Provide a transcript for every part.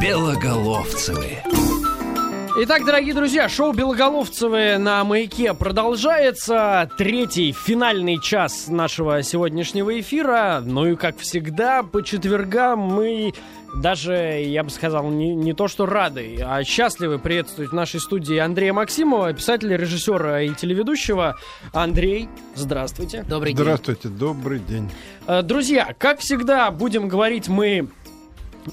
Белоголовцевы. Итак, дорогие друзья, шоу «Белоголовцевы» на «Маяке» продолжается. Третий, финальный час нашего сегодняшнего эфира. Ну и, как всегда, по четвергам мы даже, я бы сказал, не, не то что рады, а счастливы приветствовать в нашей студии Андрея Максимова, писателя, режиссера и телеведущего. Андрей, здравствуйте. Добрый день. Здравствуйте, добрый день. Э, Друзья, как всегда, будем говорить мы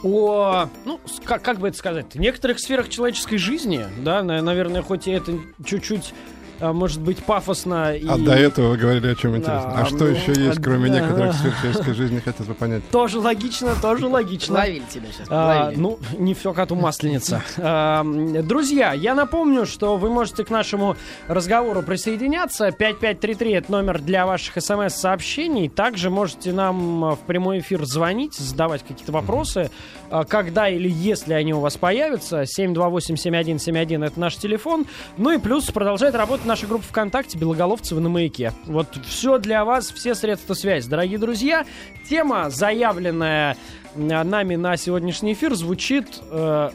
о, ну, как, как бы это сказать, некоторых сферах человеческой жизни, да, на- наверное, хоть и это чуть-чуть, может быть, пафосно и... А до этого вы говорили о чем Да, интересно. А что ну, еще есть, кроме да. некоторых сфер человеческой жизни, хотелось бы понять? Тоже логично, тоже логично. Ловили тебя сейчас. А, ну, не все коту масленица. А, Друзья, я напомню, что вы можете к нашему разговору присоединяться. 5533 это номер для ваших смс-сообщений. Также можете нам а, в прямой эфир звонить, задавать какие-то вопросы. А, Когда или если они у вас появятся. 728-7171 это наш телефон. Ну и плюс продолжает работать наша группа ВКонтакте «Белоголовцевы на маяке». Вот все для вас, все средства связи. Дорогие друзья, тема, заявленная нами на сегодняшний эфир, звучит... э,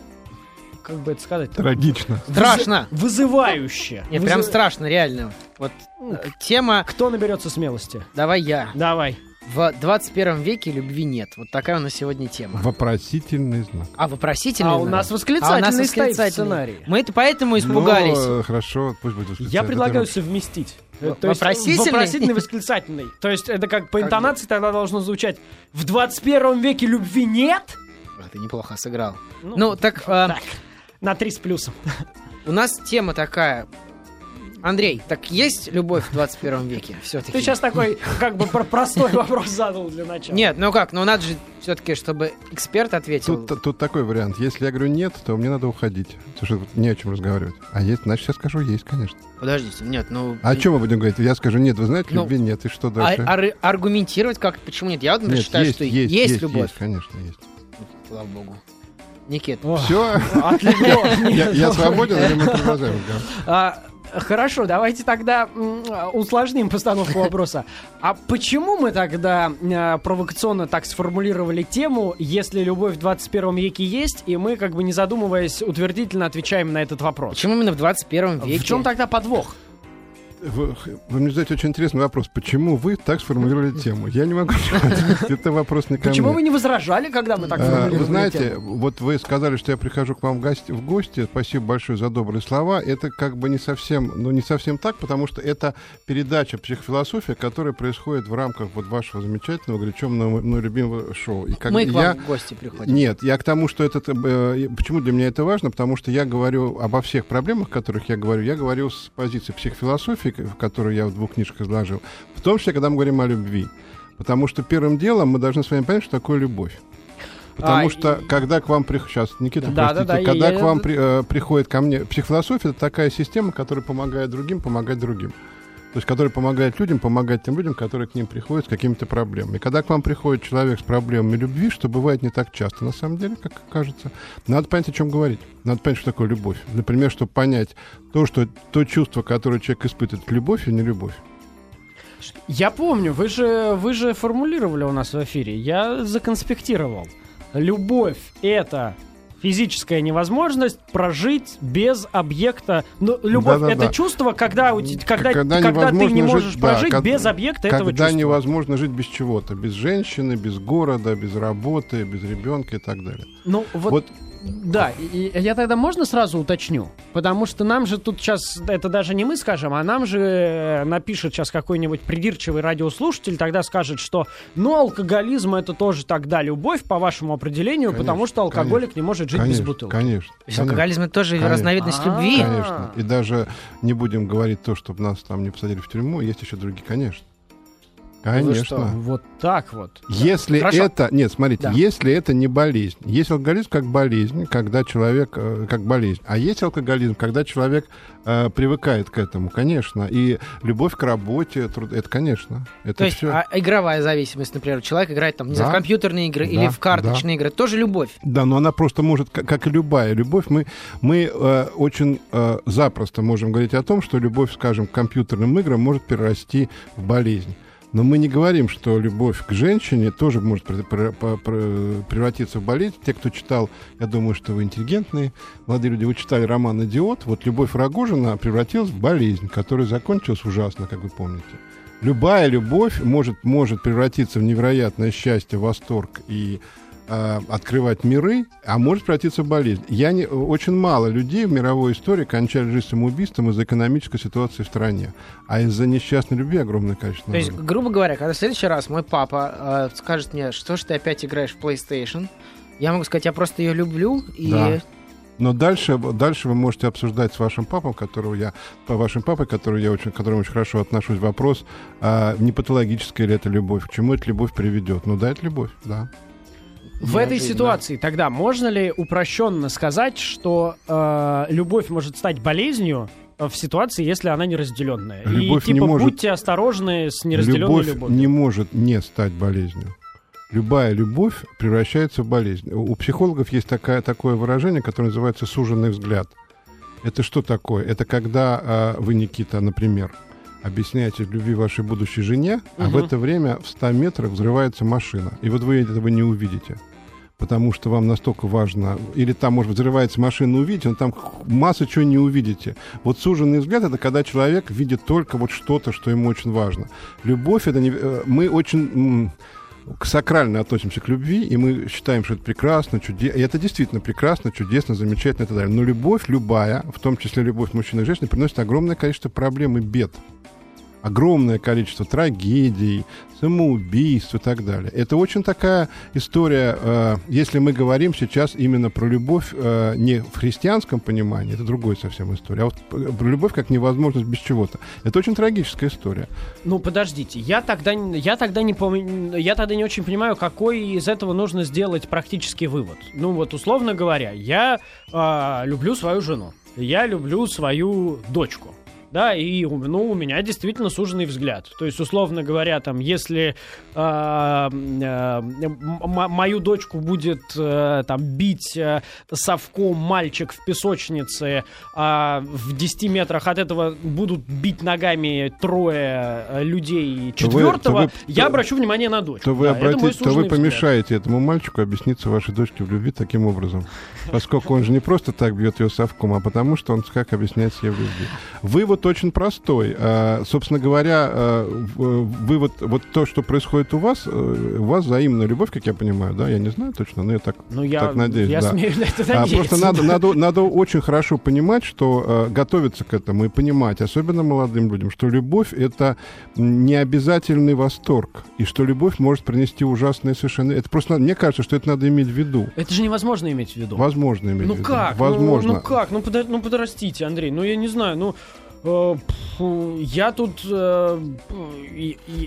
как бы это сказать? Трагично. Страшно. Вызывающе. Нет, Вызы- прям страшно, реально. Вот э, тема Кто наберется смелости? «Давай я». Давай. В 21 веке любви нет. Вот такая у нас сегодня тема. Вопросительный знак. А вопросительный А у знак? нас А у восклицательный нас восклицательный. сценарии. Мы это поэтому испугались. Ну, хорошо, пусть будет восклицательный. Я предлагаю совместить. То есть вопросительный? Вопросительный, восклицательный. То есть это как по Как интонации тогда должно звучать. В 21 веке любви нет? А, Ты неплохо сыграл. Ну, Ну, так, э, Так, на три с плюсом. у нас тема такая. Андрей, так есть любовь в 21 веке? Все-таки. Ты сейчас такой, как бы, про- простой вопрос задал для начала. Нет, ну как, ну надо же все-таки, чтобы эксперт ответил. Тут, тут такой вариант. Если я говорю нет, то мне надо уходить. Потому что не о чем разговаривать. А есть, значит, я скажу есть, конечно. Подождите, нет, ну... А о чем мы будем говорить? Я скажу нет, вы знаете, Ну, любви нет. И что а- дальше? ар- аргументировать как, почему нет? Я вот, например, Нет, считаю, есть, что есть, есть, есть, любовь. есть, конечно, есть. Слава богу. Никит, Все, я, свободен, или мы продолжаем? А, Хорошо, давайте тогда усложним постановку вопроса. А почему мы тогда э, провокационно так сформулировали тему, если любовь в 21 веке есть, и мы, как бы не задумываясь, утвердительно отвечаем на этот вопрос? почему именно в 21 веке? В чем тогда подвох? Вы, вы мне задаете очень интересный вопрос. Почему вы так сформулировали тему? Я не могу ответить. Это вопрос не ко Почему мне. вы не возражали, когда мы так А, формулировали Вы знаете, тему? вот вы сказали, что я прихожу к вам в гости, в гости. Спасибо большое за добрые слова. Это как бы не совсем, ну не совсем так, потому что это передача психофилософия, которая происходит в рамках вот вашего замечательного, горячемного, мной любимого шоу. И как Мы к вам в гости приходим. Нет, я к тому, что это... э, Почему для меня это важно? Потому что я говорю обо всех проблемах, о которых я говорю, я говорю с позиции психофилософии, к- которую я в двух книжках изложил, в том числе, когда мы говорим о любви. Потому что первым делом мы должны с вами понять, что такое любовь. Потому А, что, когда к вам приходит... Сейчас, Никита, Да, простите. да, да, когда я- к вам при- э, приходит ко мне... Психофилософия — это такая система, которая помогает другим помогать другим. То есть, которая помогает людям помогать тем людям, которые к ним приходят с какими-то проблемами. Когда к вам приходит человек с проблемами любви, что бывает не так часто, на самом деле, как кажется, надо понять, о чем говорить. Надо понять, что такое любовь. Например, чтобы понять то, что то чувство, которое человек испытывает, любовь или не любовь. Я помню, вы же, вы же формулировали у нас в эфире. Я законспектировал. Любовь — это физическая невозможность прожить без объекта. Ну, любовь Да-да-да. это чувство, когда, когда, Когда когда, ты не можешь жить, да, прожить как- без объекта этого Когда чувства. невозможно жить без чего-то. Без женщины, без города, без работы, без ребенка и так далее. Ну, вот, Вот да, и, и я тогда можно сразу уточню? Потому что нам же тут сейчас, это даже не мы скажем, а нам же э, напишет сейчас какой-нибудь придирчивый радиослушатель, тогда скажет, что, ну, алкоголизм это тоже тогда любовь, по вашему определению, Конечно, потому что алкоголик не может жить конечно, без бутылки. Конечно. То есть конечно. алкоголизм это тоже Конечно. разновидность А. любви. Конечно. И даже не будем говорить то, чтобы нас там не посадили в тюрьму. Есть еще другие, конечно. Что? Конечно. Вот так вот. Если Хорошо. это... Нет, смотрите, Да. если это не болезнь. Есть алкоголизм как болезнь, когда человек... э, как болезнь. А есть алкоголизм, когда человек э, привыкает к этому, конечно. И любовь к работе, труд- это, конечно. Это То есть все... а, игровая зависимость, например, человек играет там, не знаю, в Да. компьютерные игры Да, или в карточные игры, тоже любовь. Да, но она просто может, как, как и любая любовь, мы, мы э, очень э, запросто можем говорить о том, что любовь, скажем, к компьютерным играм может перерасти в болезнь. Но мы не говорим, что любовь к женщине тоже может превратиться в болезнь. Те, кто читал, я думаю, что вы интеллигентные, молодые люди, вы читали роман «Идиот», вот любовь Рогожина превратилась в болезнь, которая закончилась ужасно, как вы помните. Любая любовь может, может превратиться в невероятное счастье, восторг и э, открывать миры, а может превратиться в болезнь. Я не, очень мало людей в мировой истории кончали жизнь самоубийством из-за экономической ситуации в стране, а из-за несчастной любви огромное количество. То есть, грубо говоря, когда в следующий раз мой папа э, скажет мне, что ж ты опять играешь в PlayStation, я могу сказать, я просто ее люблю, и Да. Но дальше, дальше вы можете обсуждать с вашим папой, которого я, по вашим папой, который я очень, к которому очень хорошо отношусь, вопрос, а, не патологическая ли это любовь, к чему эта любовь приведет. Ну да, это любовь, да. В этой ситуации тогда можно ли упрощенно сказать, что э, любовь может стать болезнью э, в ситуации, если она неразделенная? Любовь И не типа может- будьте осторожны с неразделенной любовь любовью. не может не стать болезнью. Любая любовь превращается в болезнь. У психологов есть такая, такое выражение, которое называется суженный взгляд. Это что такое? Это когда а, вы, Никита, например, объясняете любви вашей будущей жене, а в это время в 100 метрах взрывается машина. И вот вы этого не увидите. Потому что вам настолько важно, или там, может, взрывается машина, увидите, но там масса чего не увидите. Вот суженный взгляд это когда человек видит только вот что-то, что ему очень важно. Любовь это не... э, Мы очень к- сакрально относимся к любви, и мы считаем, что это прекрасно, чудесно. И это действительно прекрасно, чудесно, замечательно и так далее. Но любовь любая, в том числе любовь мужчины и женщины, приносит огромное количество проблем и бед. Огромное количество трагедий, самоубийств и так далее. Это очень такая история, э, если мы говорим сейчас именно про любовь э, не в христианском понимании, это другая совсем история, а вот п- про любовь как невозможность без чего-то. Это очень трагическая история. Ну, подождите, я тогда, я тогда не пом- я тогда не очень понимаю, какой из этого нужно сделать практический вывод. Ну, вот, условно говоря, я а, люблю свою жену, я люблю свою дочку. Да, и ну, у меня действительно суженный взгляд. То есть, условно говоря, там, если м- м- мою дочку будет а, там бить а, совком мальчик в песочнице, а в 10 метрах от этого будут бить ногами трое а, людей То вы- четвертого, то вы- я то- обращу внимание на дочь. То вы, Да, это обратите, то вы суженный взгляд. помешаете этому мальчику объясниться вашей дочке в любви таким образом. Поскольку он же не просто так бьет ее совком, а потому что он как объясняет себе в любви. Вывод очень простой. А, собственно говоря, а, вывод, вот то, что происходит у вас, э, у вас взаимная любовь, как я понимаю, да? Я не знаю точно, но я так Ну, я, Так надеюсь, я да. смею на это а, надеяться. просто надо, да. надо, надо очень хорошо понимать, что э, готовиться к этому и понимать, особенно молодым людям, что любовь это не обязательный восторг, и что любовь может принести ужасные совершенно. Это просто мне кажется, что это надо иметь в виду. Это же невозможно иметь в виду. Возможно иметь Ну в виду. как? Ну, Возможно. Ну, как? Ну, подо- ну подрастите, Андрей. Ну я не знаю. Ну я тут э,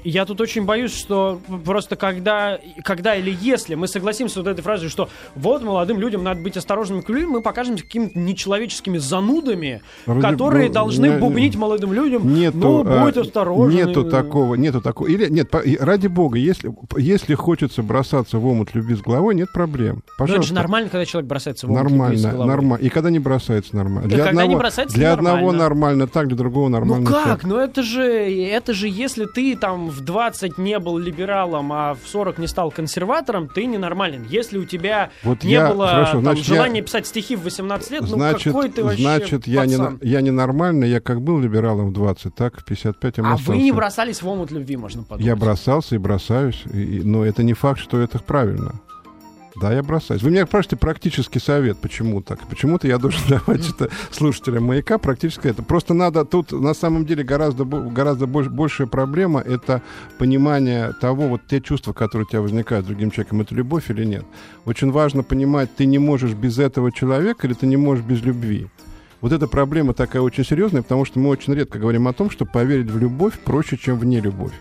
я тут очень боюсь, что просто когда когда или если мы согласимся с вот этой фразой, что вот молодым людям надо быть осторожными к любви, мы покажемся какими-то нечеловеческими занудами, Ради- которые ну, должны не- бубнить молодым людям. Нету, ну, а, будь осторожен. Нету такого, нету такого. Или нет, ради бога, если, если хочется бросаться в омут любви с головой, нет проблем. Ну, это же Пожалуйста. нормально, когда человек бросается в омут любви с Нормально, головой. нормально. И когда не бросается нормально. Да когда не бросается, для нормально. одного нормально так, для другого нормально Ну как? так. Ну это же, это же, если ты там в 20 не был либералом, а в 40 не стал консерватором, ты ненормален. Если у тебя Вот не я- было хорошо, там, значит, я- желания писать стихи в 18 лет, Значит, ну какой ты вообще значит я, не, я ненормальный, я как был либералом в 20, так в 55 я А остался. вы не бросались в омут любви, можно подумать. Я бросался и бросаюсь, и- но это не факт, что это правильно. Да, я бросаюсь. Вы меня спрашиваете практический совет, почему так. Почему-то я должен давать это слушателям маяка практически это. Просто надо тут на самом деле гораздо, гораздо больш- большая проблема это понимание того, вот те чувства, которые у тебя возникают с другим человеком, это любовь или нет. Очень важно понимать, ты не можешь без этого человека или ты не можешь без любви. Вот эта проблема такая очень серьезная, потому что мы очень редко говорим о том, что поверить в любовь проще, чем в нелюбовь.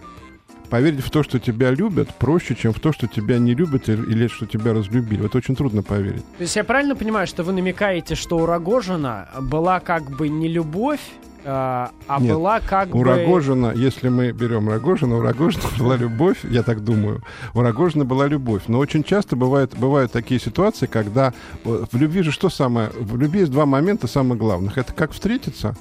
Поверить в то, что тебя любят, проще, чем в то, что тебя не любят или- что тебя разлюбили. Это очень трудно поверить. То есть я правильно понимаю, что вы намекаете, что у Рогожина была как бы не любовь, а, а Нет, была как У бы... Рогожина, если мы берем Рогожина, у Рогожина была любовь, я так думаю, у Рогожина была любовь. Но очень часто бывает, бывают такие ситуации, когда э, в любви же что самое... В любви есть два момента самых главных. Это как встретиться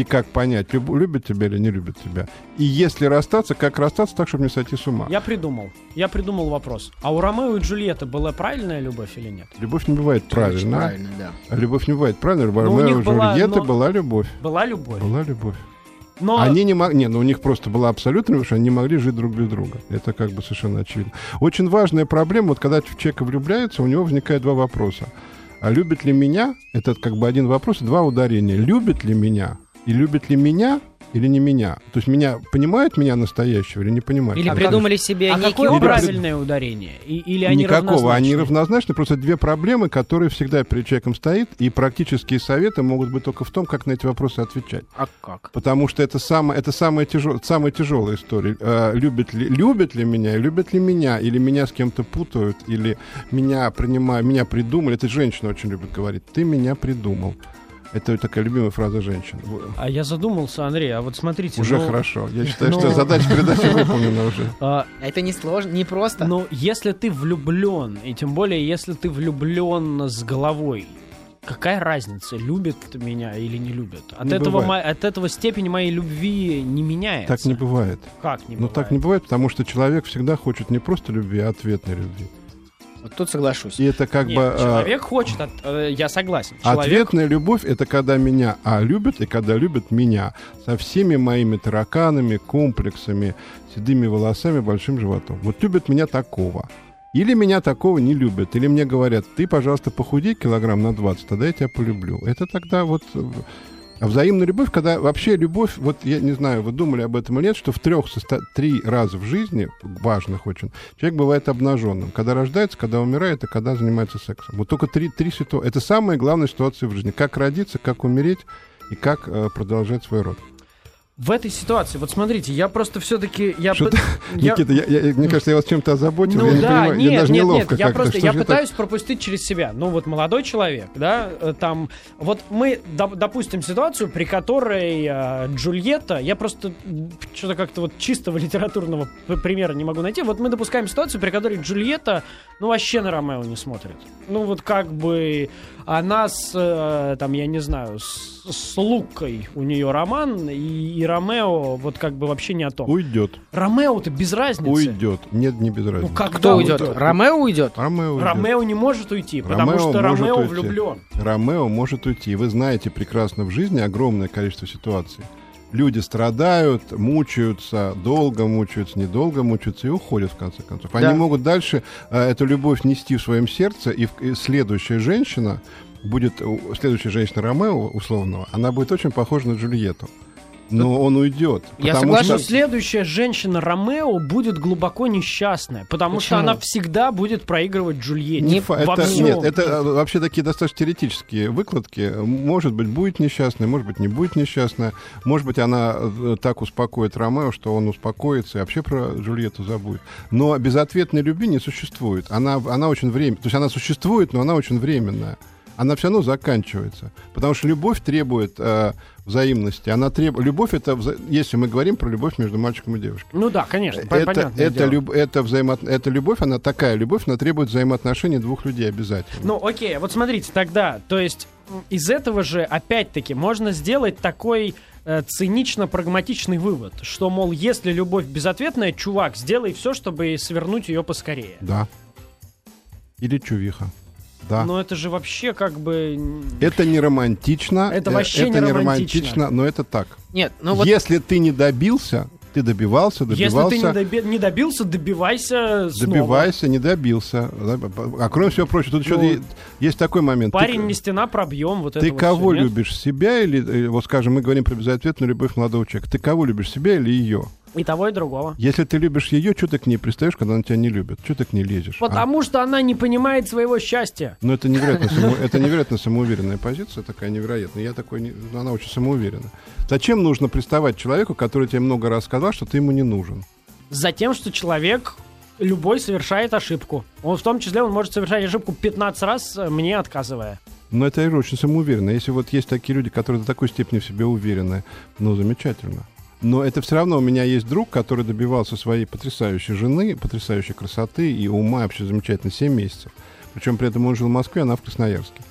и как понять, люб- любят тебя или не любят тебя. И если расстаться, как расстаться так, чтобы не сойти с ума. Я придумал. Я придумал вопрос. А у Ромео и Джульетты была правильная любовь или нет? Любовь не бывает правильно. Правильно, да. Любовь не бывает правильно. У Но у Ромео и была- но- была любовь. Была любовь. Была любовь. Но Они не могли, не, ну у них просто была абсолютная любовь, они не могли жить друг без друга. Это как бы совершенно очевидно. Очень важная проблема, вот когда в человека влюбляется, у него возникает два вопроса. А любит ли меня? Это как бы один вопрос два ударения. Любит ли меня? И любит ли меня или не меня? То есть меня понимают меня настоящего или не понимают? Или А придумали себе а какое образ. правильное ударение? И- или они Никакого. Они равнозначны? равнозначны. Просто две проблемы, которые всегда перед человеком стоит, и практические советы могут быть только в том, как на эти вопросы отвечать. А как? Потому что это, самое, это самая, тяжел, самая тяжелая история. Э, любит, ли, любит ли меня, любят ли меня, или меня с кем-то путают, или меня принимают, меня придумали. Это женщина очень любит говорить. Ты меня придумал. Это такая любимая фраза женщин. А я задумался, Андрей, а вот смотрите. Уже ну, хорошо. Я считаю, ну- что задача передачи выполнена уже. а, Это не сложно, не просто. Но если ты влюблен, и тем более, если ты влюблен с головой, какая разница, любит меня или не любит? От, Не этого, мо- от этого степень моей любви не меняется. Так не бывает. Как не Ну бывает? так не бывает, потому что человек всегда хочет не просто любви, а ответной любви. Вот тут соглашусь. И это как Нет, бы... э, человек хочет, от- э, я согласен. Человек Ответная любовь это когда меня а любят и когда любят меня со всеми моими тараканами, комплексами, седыми волосами, большим животом. Вот любят меня такого. Или меня такого не любят. Или мне говорят, ты, пожалуйста, похудей килограмм на 20, тогда я тебя полюблю. Это тогда вот... А взаимная любовь, когда вообще любовь, вот я не знаю, вы думали об этом или нет, что в трех, три раза в жизни, важных очень, человек бывает обнаженным. Когда рождается, когда умирает и когда занимается сексом. Вот только три, три ситуации. Это самая главная ситуация в жизни. Как родиться, как умереть и как э, продолжать свой род. В этой ситуации, вот смотрите, я просто все-таки... Я, Что пы- я- Никита, я- я- мне кажется, я вас чем-то озаботил. Ну я не да, понимаю, нет, мне даже нет, неловко нет, я просто я пытаюсь пропустить через себя. Ну вот молодой человек, да, э, там, вот мы доп- допустим ситуацию, при которой э, Джульетта, я просто что-то как-то вот чистого литературного примера не могу найти. Вот мы допускаем ситуацию, при которой Джульетта, ну вообще на Ромео не смотрит. Ну вот как бы она с, э, там, я не знаю, с, с Лукой у нее роман, и, и Ромео вот как бы вообще не о том. Уйдет. Ромео-то без разницы. Уйдет. Нет, не без разницы. Ну как Кто уйдет? Ромео уйдет? Ромео уйдет. Ромео не может уйти, потому Ромео что может Ромео уйти. влюблен. Ромео может уйти. Вы знаете прекрасно в жизни огромное количество ситуаций. Люди страдают, мучаются, долго мучаются, недолго мучаются и уходят в конце концов. Они Да. могут дальше э, эту любовь нести в своем сердце, и, в- и следующая женщина будет, следующая женщина Ромео условного, она будет очень похожа на Джульетту. Но он уйдет. Я Но соглашусь. следующая женщина Ромео будет глубоко несчастная, потому что Почему? она всегда будет проигрывать Джульетте. Не во это, всем. нет, это э, вообще такие достаточно теоретические выкладки. Может быть, будет несчастная, может быть, не будет несчастная. Может быть, она э, так успокоит Ромео, что он успокоится и вообще про Джульетту забудет. Но безответной любви не существует. Она, она очень временная. То есть она существует, но она очень временная. Она все равно заканчивается. Потому что любовь требует э, взаимности. Она требует... Любовь это, вза- если мы говорим про любовь между мальчиком и девушкой. Ну да, конечно, Это, это, люб- это, взаимо... это любовь, она такая любовь, она требует взаимоотношений двух людей обязательно. Ну окей, вот смотрите, тогда, то есть из этого же, опять-таки, можно сделать такой э, цинично-прагматичный вывод, что, мол, если любовь безответная, чувак, сделай все, чтобы свернуть ее поскорее. Да. Или чувиха. Да. Но это же вообще как бы... Это не романтично. Это э, вообще это не не романтично. но это так. Нет, ну вот Если ты не добился, ты добивался, добивался, Если ты не, доби- не добился, добивайся снова. добивайся, не добился. А кроме всего прочего, тут еще Ну, е- есть такой момент. Ты Парень к- не стена, пробьем. Вот Ты это кого всё, нет? любишь, себя или, э, вот скажем, мы говорим про безответную любовь молодого человека. Ты кого любишь, себя или ее? И того, и другого. Если ты любишь ее, что ты к ней пристаешь, когда она тебя не любит? Что ты к ней лезешь? а? Потому что она не понимает своего счастья. Ну, это невероятно, само- это невероятно самоуверенная позиция, такая невероятная. Я такой, не- ну, она очень самоуверена. Зачем нужно приставать человеку, который тебе много раз сказал, что ты ему не нужен? За тем, что человек любой совершает ошибку. Он в том числе он может совершать ошибку 15 раз, э, мне отказывая. Но это очень самоуверенно. Если вот есть такие люди, которые до такой степени в себе уверены, ну, замечательно. Но это все равно у меня есть друг, который добивался своей потрясающей жены, потрясающей красоты и ума вообще замечательно 7 месяцев. Причем при этом он жил в Москве, она в Красноярске.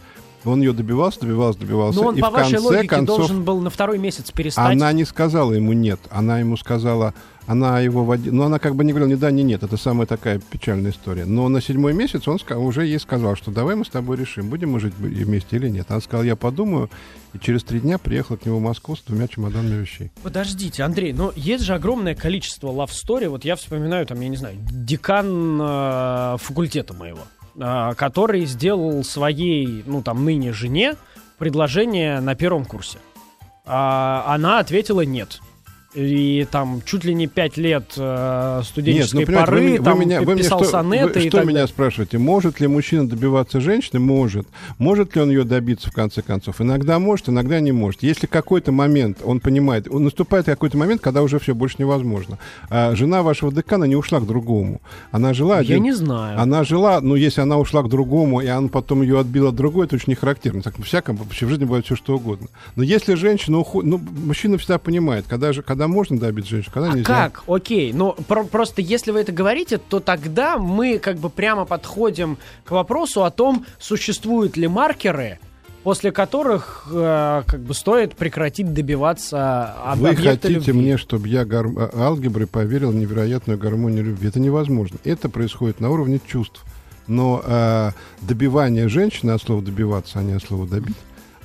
Он ее добивался, добивался, добивался. Но он, и по в вашей конце логике, концов, должен был на второй месяц перестать. она не сказала ему нет. Она ему сказала, она его водила. Ну, она как бы не говорила ни да, ни нет. Это самая такая печальная история. Но на седьмой месяц он уже ей сказал, что давай мы с тобой решим, будем мы жить вместе или нет. Она сказала, я подумаю. И через три дня приехала к нему в Москву с двумя чемоданами вещей. Подождите, Андрей, но есть же огромное количество love story. Вот я вспоминаю, там, я не знаю, декан э, факультета моего, э, который сделал своей, ну, там, ныне жене предложение на первом курсе. А она ответила нет. И там чуть ли не пять лет э, студенческой Нет, ну, поры, вы, меня- там вы меня, вы писал что, сонеты вы и что меня далее. спрашиваете? Может ли мужчина добиваться женщины? Может. Может ли он ее добиться в конце концов? Иногда может, иногда не может. Если какой-то момент он понимает, он наступает какой-то момент, когда уже все больше невозможно. А жена вашего декана не ушла к другому. Она жила Я один- не знаю. Она жила, ну, если она ушла к другому, и он потом ее отбил от другой, это очень не характерно. Так, всяком, вообще в жизни бывает все, что угодно. Но если женщина уходит, ну, мужчина всегда понимает, когда, же, когда можно добить женщину, когда А нельзя. как? Окей, но про- просто если вы это говорите, то тогда мы как бы прямо подходим к вопросу о том, существуют ли маркеры, после которых э, как бы стоит прекратить добиваться об- Вы хотите любви. мне, чтобы я гар... а- алгеброй поверил в невероятную гармонию любви? Это невозможно. Это происходит на уровне чувств. Но э, добивание женщины от слова добиваться, а не от слова добить,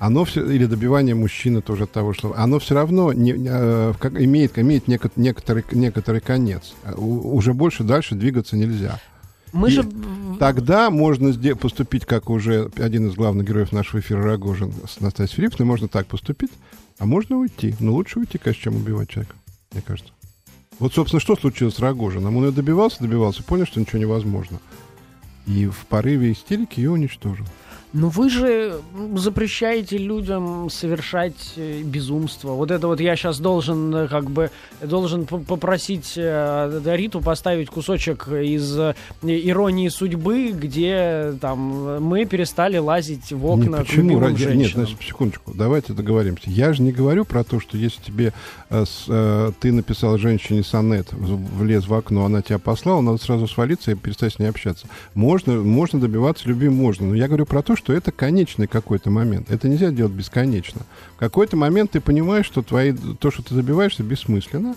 оно все, или добивание мужчины тоже от того слова, оно все равно не, э, как, имеет, имеет неко- некоторый, некоторый конец. У- уже больше дальше двигаться нельзя. Мы И же... Тогда можно поступить, как уже один из главных героев нашего эфира Рогожин с Настасьей Филипповной, можно так поступить, а можно уйти. Но лучше уйти, конечно, чем убивать человека, мне кажется. Вот, собственно, что случилось с Рогожиным? Он ее добивался, добивался, понял, что ничего невозможно. И в порыве истерики ее уничтожил. Но вы же запрещаете людям совершать э, безумство. Вот это вот я сейчас должен э, как бы должен попросить э, Риту поставить кусочек из э, иронии судьбы, где там мы перестали лазить в окна Не, почему? Ради- Нет, значит, секундочку, давайте договоримся. Я же не говорю про то, что если тебе э, с, э, ты написал женщине сонет, влез в окно, она тебя послала, надо сразу свалиться и перестать с ней общаться. Можно, можно добиваться любви, можно. Но я говорю про то, что это конечный какой-то момент. Это нельзя делать бесконечно. В какой-то момент ты понимаешь, что твои, то, что ты добиваешься, бессмысленно.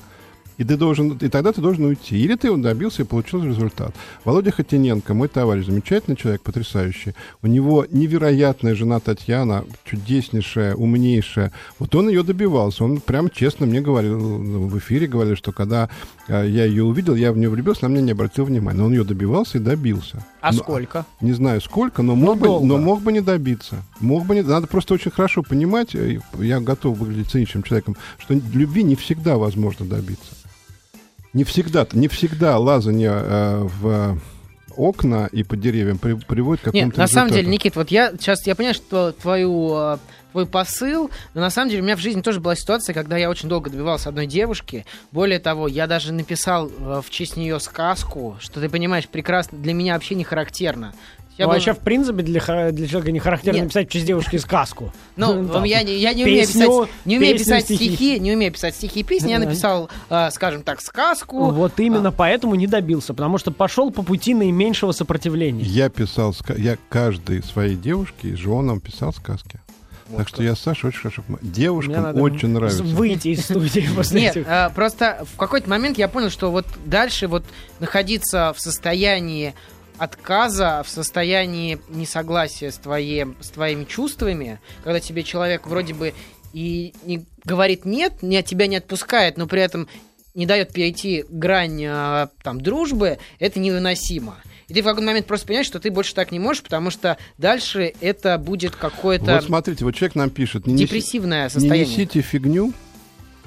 И, ты должен, и тогда ты должен уйти. Или ты добился и получил результат. Володя Хотиненко, мой товарищ, замечательный человек, потрясающий. У него невероятная жена Татьяна, чудеснейшая, умнейшая. Вот он ее добивался. Он прям честно мне говорил ну, в эфире, говорил, что когда э, я ее увидел, я в нее влюбился, на меня не обратил внимания. Но он ее добивался и добился. А Ну, сколько? не знаю сколько, но мог, бы, долго. но мог бы не добиться. Мог бы не... Надо просто очень хорошо понимать, э, я готов выглядеть циничным человеком, что любви не всегда возможно добиться. Не всегда, не всегда лазание э, в окна и по деревьям при- приводит к какому-то Нет, на самом деле. Никит, вот я сейчас, я понимаю, что твою, э, твой посыл, но на самом деле у меня в жизни тоже была ситуация, когда я очень долго добивался одной девушки. Более того, я даже написал э, в честь нее сказку, что ты понимаешь, прекрасно, для меня вообще не характерно. Я Ну, был- вообще, в принципе, для, для человека не характерно Нет. написать в честь девушки сказку. Ну, я, не- я не умею Песню, писать, не умею песню, писать стихи. стихи, не умею писать стихи и песни. Я написал, э, скажем так, сказку. Вот именно поэтому не добился, потому что пошел по пути наименьшего сопротивления. Я писал, я каждой своей девушке и женам писал сказки. так что я с Сашей очень хорошо понимаю. Мне Девушкам надо очень нравится. Выйти из студии после Нет, этих. э, просто в какой-то момент я понял, что вот дальше вот находиться в состоянии отказа, в состоянии несогласия с, твоим, с твоими чувствами, когда тебе человек вроде бы и не говорит нет, не, тебя не отпускает, но при этом не дает перейти грань э, там, дружбы, это невыносимо. И ты в какой-то момент просто понимаешь, что ты больше так не можешь, потому что дальше это будет какое-то Вот смотрите, вот человек нам пишет. Не неси- депрессивное Не состояние. несите фигню.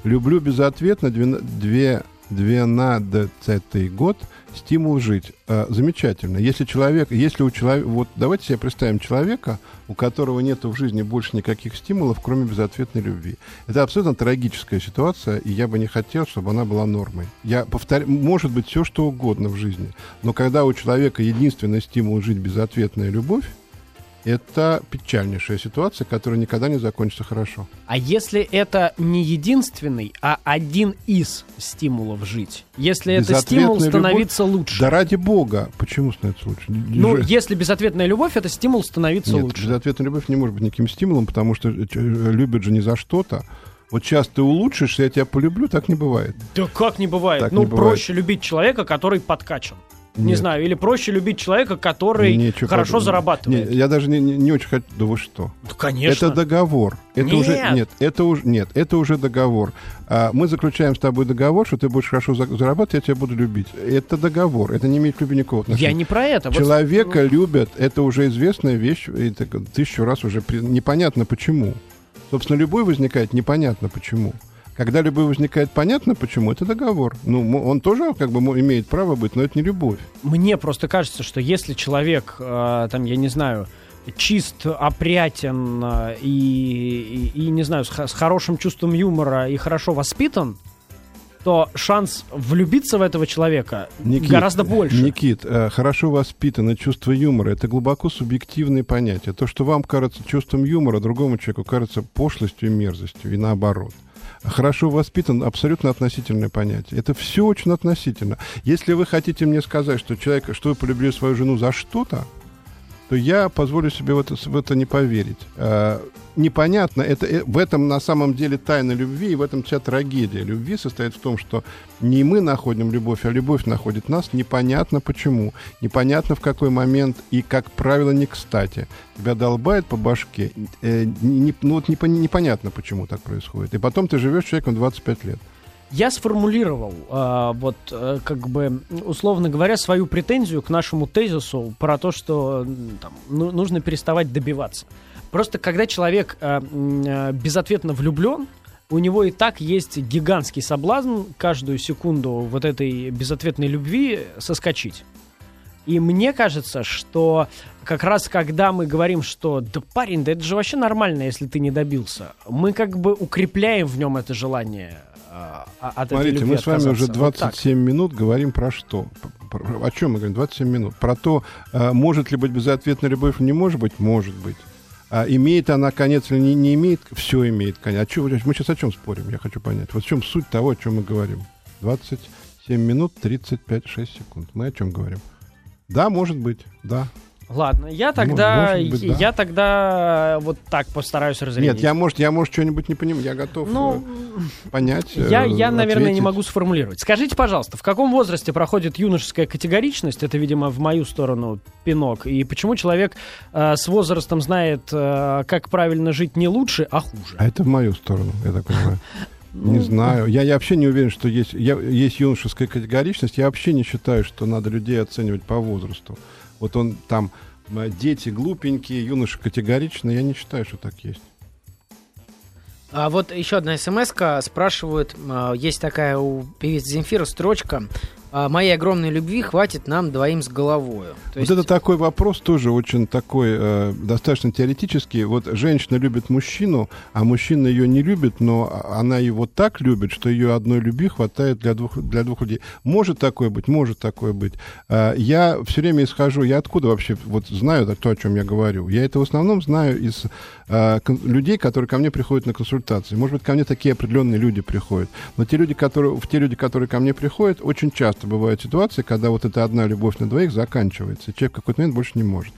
Люблю безответно. Две, две, двенадцатый год. Стимул жить. Э, замечательно. Если человек, если у человека, вот давайте себе представим человека, у которого нет в жизни больше никаких стимулов, кроме безответной любви. Это абсолютно трагическая ситуация, и я бы не хотел, чтобы она была нормой. Я повторяю, может быть все что угодно в жизни, но когда у человека единственный стимул жить безответная любовь, это печальнейшая ситуация, которая никогда не закончится хорошо. А если это не единственный, а один из стимулов жить? Если это стимул становиться любовь, лучше? Да ради бога, почему становиться лучше? Ну, Же... если безответная любовь, это стимул становиться Нет, лучше. безответная любовь не может быть никаким стимулом, потому что э, любят же не за что-то. Вот сейчас ты улучшишь, я тебя полюблю, так не бывает. Да как не бывает? Так ну, не проще бывает. любить человека, который подкачан. Нет. Не знаю, или проще любить человека, который Ничего хорошо под... зарабатывает. Не, я даже не, не, не очень хочу. Да вы что? Да, конечно. Это договор. Это нет. уже нет, это уже нет, это уже договор. А, мы заключаем с тобой договор, что ты будешь хорошо зарабатывать, я тебя буду любить. Это договор. Это не имеет к любви никакого отношения. Я не про это. Человека вот... любят. Это уже известная вещь. И так, тысячу раз уже при... непонятно почему. Собственно, любой возникает непонятно почему. Когда любовь возникает, понятно почему, это договор. Ну, он тоже как бы имеет право быть, но это не любовь. Мне просто кажется, что если человек, э, там, я не знаю, чист, опрятен э, и, и, и, не знаю, с, с хорошим чувством юмора и хорошо воспитан, то шанс влюбиться в этого человека Никит, гораздо больше. Никит, э, хорошо воспитанное чувство юмора — это глубоко субъективные понятия. То, что вам кажется чувством юмора, другому человеку кажется пошлостью и мерзостью, и наоборот — хорошо воспитан абсолютно относительное понятие. Это все очень относительно. Если вы хотите мне сказать, что человек, что вы полюбили свою жену за что-то, то я позволю себе в это, в это не поверить. А, непонятно, это, э, в этом на самом деле тайна любви, и в этом вся трагедия любви состоит в том, что не мы находим любовь, а любовь находит нас, непонятно почему, непонятно в какой момент, и, как правило, не кстати. Тебя долбает по башке, э, не, ну вот непонятно, почему так происходит. И потом ты живешь человеком 25 лет. Я сформулировал, э, вот, э, как бы, условно говоря, свою претензию к нашему тезису про то, что там, ну, нужно переставать добиваться. Просто когда человек э, э, безответно влюблен, у него и так есть гигантский соблазн каждую секунду вот этой безответной любви соскочить. И мне кажется, что как раз когда мы говорим, что да парень, да это же вообще нормально, если ты не добился, мы как бы укрепляем в нем это желание от Смотрите, мы с вами уже 27 вот минут говорим про что? О чем мы говорим? 27 минут. Про то, а, может ли быть безответная любовь, не может быть? Может быть. А имеет она конец или не, не имеет? Все имеет конец. А что, мы сейчас о чем спорим? Я хочу понять. Вот в чем суть того, о чем мы говорим? 27 минут 35-6 секунд. Мы о чем говорим? Да, может быть, да. Ладно, я тогда, может быть, да. я тогда вот так постараюсь разрядить. Нет, я может, я может что-нибудь не понимаю, я готов ну, э, понять. Я, э, я, наверное, не могу сформулировать. Скажите, пожалуйста, в каком возрасте проходит юношеская категоричность? Это, видимо, в мою сторону пинок. И почему человек э, с возрастом знает, э, как правильно жить не лучше, а хуже? А это в мою сторону, я так понимаю. Не ну, знаю. Я, я вообще не уверен, что есть, я, есть юношеская категоричность. Я вообще не считаю, что надо людей оценивать по возрасту. Вот он там, дети глупенькие, юноши категоричные, я не считаю, что так есть. А вот еще одна смс спрашивают, а, есть такая у певицы Земфира строчка, моей огромной любви хватит нам двоим с головой. вот есть... это такой вопрос тоже очень такой э, достаточно теоретический. Вот женщина любит мужчину, а мужчина ее не любит, но она его так любит, что ее одной любви хватает для двух, для двух людей. Может такое быть, может такое быть. Э, я все время исхожу, я откуда вообще вот знаю то, о чем я говорю? Я это в основном знаю из э, людей, которые ко мне приходят на консультации. Может быть, ко мне такие определенные люди приходят. Но те люди, которые, в те люди, которые ко мне приходят, очень часто часто бывают ситуации, когда вот эта одна любовь на двоих заканчивается, и человек в какой-то момент больше не может.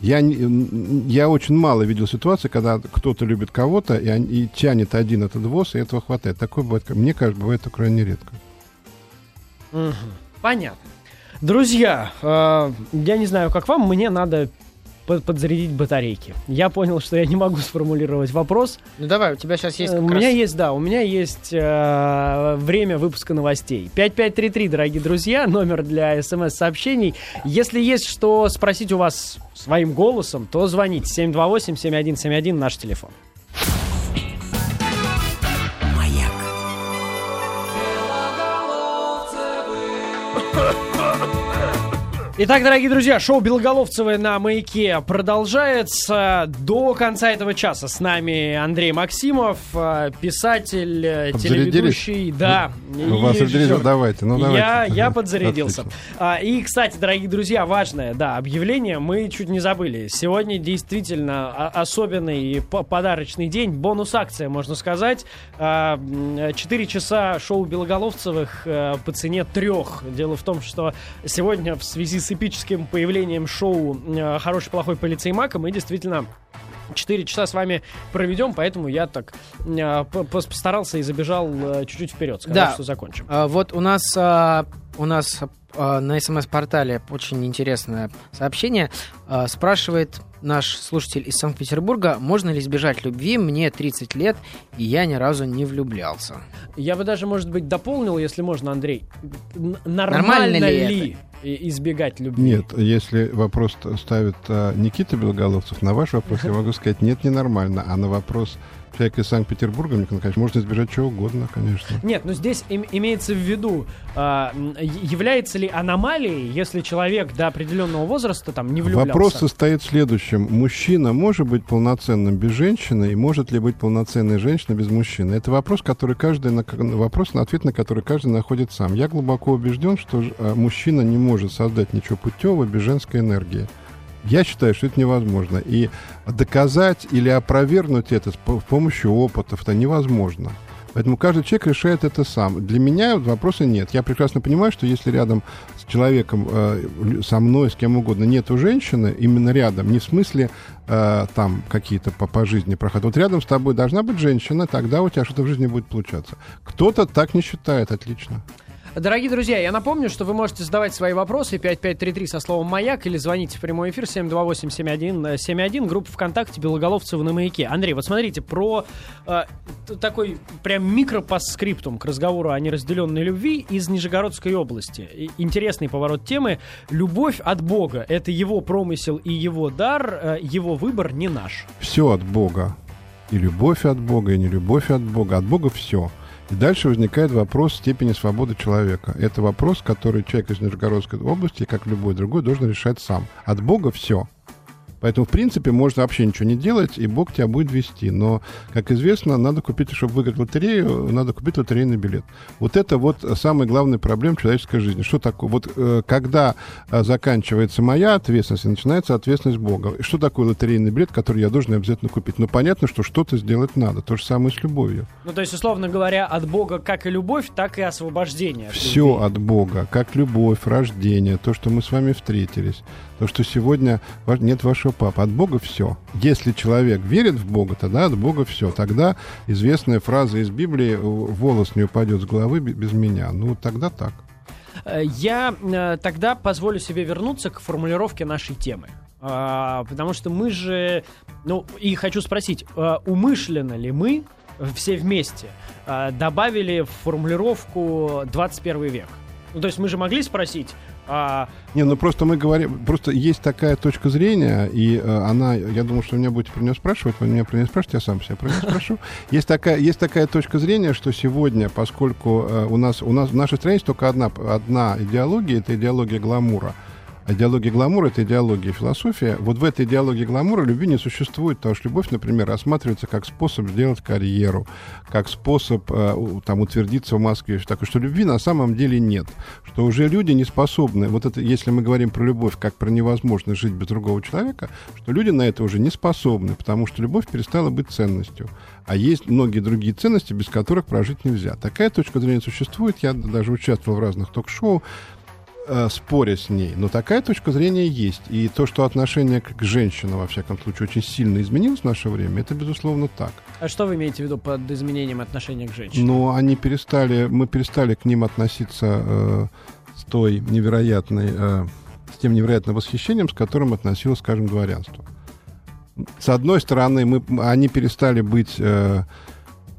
Я, я очень мало видел ситуации, когда кто-то любит кого-то и, и тянет один этот ВОЗ, и этого хватает. Такое бывает, мне кажется, бывает это крайне редко. Понятно. Друзья, э, я не знаю, как вам, мне надо подзарядить батарейки. Я понял, что я не могу сформулировать вопрос. Ну давай, у тебя сейчас есть. У меня есть, да, у меня есть э, время выпуска новостей. 5533, дорогие друзья, номер для смс-сообщений. Если есть что спросить у вас своим голосом, то звоните 728-7171, наш телефон. Итак, дорогие друзья, шоу Белоголовцевы на «Маяке» продолжается до конца этого часа. С нами Андрей Максимов, э, писатель, э, телеведущий. Да. У вас режиссер. давайте, ну давайте. Я, я подзарядился. Отлично. И, кстати, дорогие друзья, важное, да, объявление мы чуть не забыли. Сегодня действительно особенный подарочный день, бонус-акция, можно сказать. А, четыре часа шоу Белоголовцевых э, по цене трех. Дело в том, что сегодня в связи с с эпическим появлением шоу э, «Хороший, плохой полицей Мака» мы действительно 4 часа с вами проведем, поэтому я так э, постарался и забежал э, чуть-чуть вперед, сказать, да. что закончим. Вот у нас, а, у нас а, на смс-портале очень интересное сообщение. А, спрашивает наш слушатель из Санкт-Петербурга, можно ли избежать любви? Мне 30 лет, и я ни разу не влюблялся. Я бы даже, может быть, дополнил, если можно, Андрей. Нормально, Нормально ли, ли избегать любви? Нет, если вопрос ставит а, Никита Белоголовцев, на ваш вопрос я могу сказать, нет, ненормально. А на вопрос человек из Санкт-Петербурга, мне конечно, можно избежать чего угодно, конечно. Нет, но здесь им, имеется в виду, э, является ли аномалией, если человек до определенного возраста там не влюблялся? Вопрос состоит в следующем. Мужчина может быть полноценным без женщины, и может ли быть полноценной женщина без мужчины? Это вопрос, который каждый, на, вопрос, на ответ на который каждый находит сам. Я глубоко убежден, что э, мужчина не может создать ничего путевого без женской энергии. Я считаю, что это невозможно. И доказать или опровергнуть это с помощью опытов это невозможно. Поэтому каждый человек решает это сам. Для меня вопроса нет. Я прекрасно понимаю, что если рядом с человеком, э, со мной, с кем угодно, нету женщины, именно рядом, не в смысле э, там какие-то по, по жизни проходят. Вот рядом с тобой должна быть женщина, тогда у тебя что-то в жизни будет получаться. Кто-то так не считает, отлично. Дорогие друзья, я напомню, что вы можете задавать свои вопросы 5533 со словом «Маяк» или звоните в прямой эфир 728-7171, группа ВКонтакте «Белоголовцев на маяке». Андрей, вот смотрите, про э, такой прям микропоскриптум к разговору о неразделенной любви из Нижегородской области. Интересный поворот темы. Любовь от Бога. Это его промысел и его дар, э, его выбор не наш. Все от Бога. И любовь от Бога, и не любовь от Бога. От Бога все. И дальше возникает вопрос степени свободы человека. Это вопрос, который человек из Нижегородской области, как любой другой, должен решать сам. От Бога все. Поэтому, в принципе, можно вообще ничего не делать, и Бог тебя будет вести. Но, как известно, надо купить, чтобы выиграть лотерею, надо купить лотерейный билет. Вот это вот самая главная проблема человеческой жизни. Что такое? Вот э, когда э, заканчивается моя ответственность, и начинается ответственность Бога. Что такое лотерейный билет, который я должен обязательно купить? Ну, понятно, что что-то сделать надо. То же самое с любовью. Ну, то есть, условно говоря, от Бога как и любовь, так и освобождение. От Все любви. от Бога. Как любовь, рождение, то, что мы с вами встретились. То, что сегодня нет вашего папы. От Бога все. Если человек верит в Бога, тогда от Бога все. Тогда известная фраза из Библии «волос не упадет с головы без меня». Ну, тогда так. Э, я э, тогда позволю себе вернуться к формулировке нашей темы. А, потому что мы же... Ну, и хочу спросить, э, умышленно ли мы все вместе добавили в формулировку 21 век? Ну, то есть мы же могли спросить, а... Не, ну просто мы говорим, просто есть такая точка зрения, и э, она, я думаю, что меня будете про нее спрашивать, вы меня про нее спрашиваете, я сам себя про нее спрошу. Есть такая, есть такая точка зрения, что сегодня, поскольку э, у нас, у нас в нашей стране есть только одна, одна идеология, это идеология гламура. Идеология гламура — это идеология философия. Вот в этой идеологии гламура любви не существует, потому что любовь, например, рассматривается как способ сделать карьеру, как способ э, там, утвердиться в Москве. Так что любви на самом деле нет. Что уже люди не способны, вот это, если мы говорим про любовь, как про невозможность жить без другого человека, что люди на это уже не способны, потому что любовь перестала быть ценностью. А есть многие другие ценности, без которых прожить нельзя. Такая точка зрения существует. Я даже участвовал в разных ток-шоу, э, споря с ней, но такая точка зрения есть. И то, что отношение к женщинам, во всяком случае, очень сильно изменилось в наше время, это, безусловно, так. А что вы имеете в виду под изменением отношения к женщинам? Ну, они перестали, мы перестали к ним относиться э, с той невероятной, э, с тем невероятным восхищением, с которым относилось, скажем, дворянство. С одной стороны, мы, они перестали быть... Э,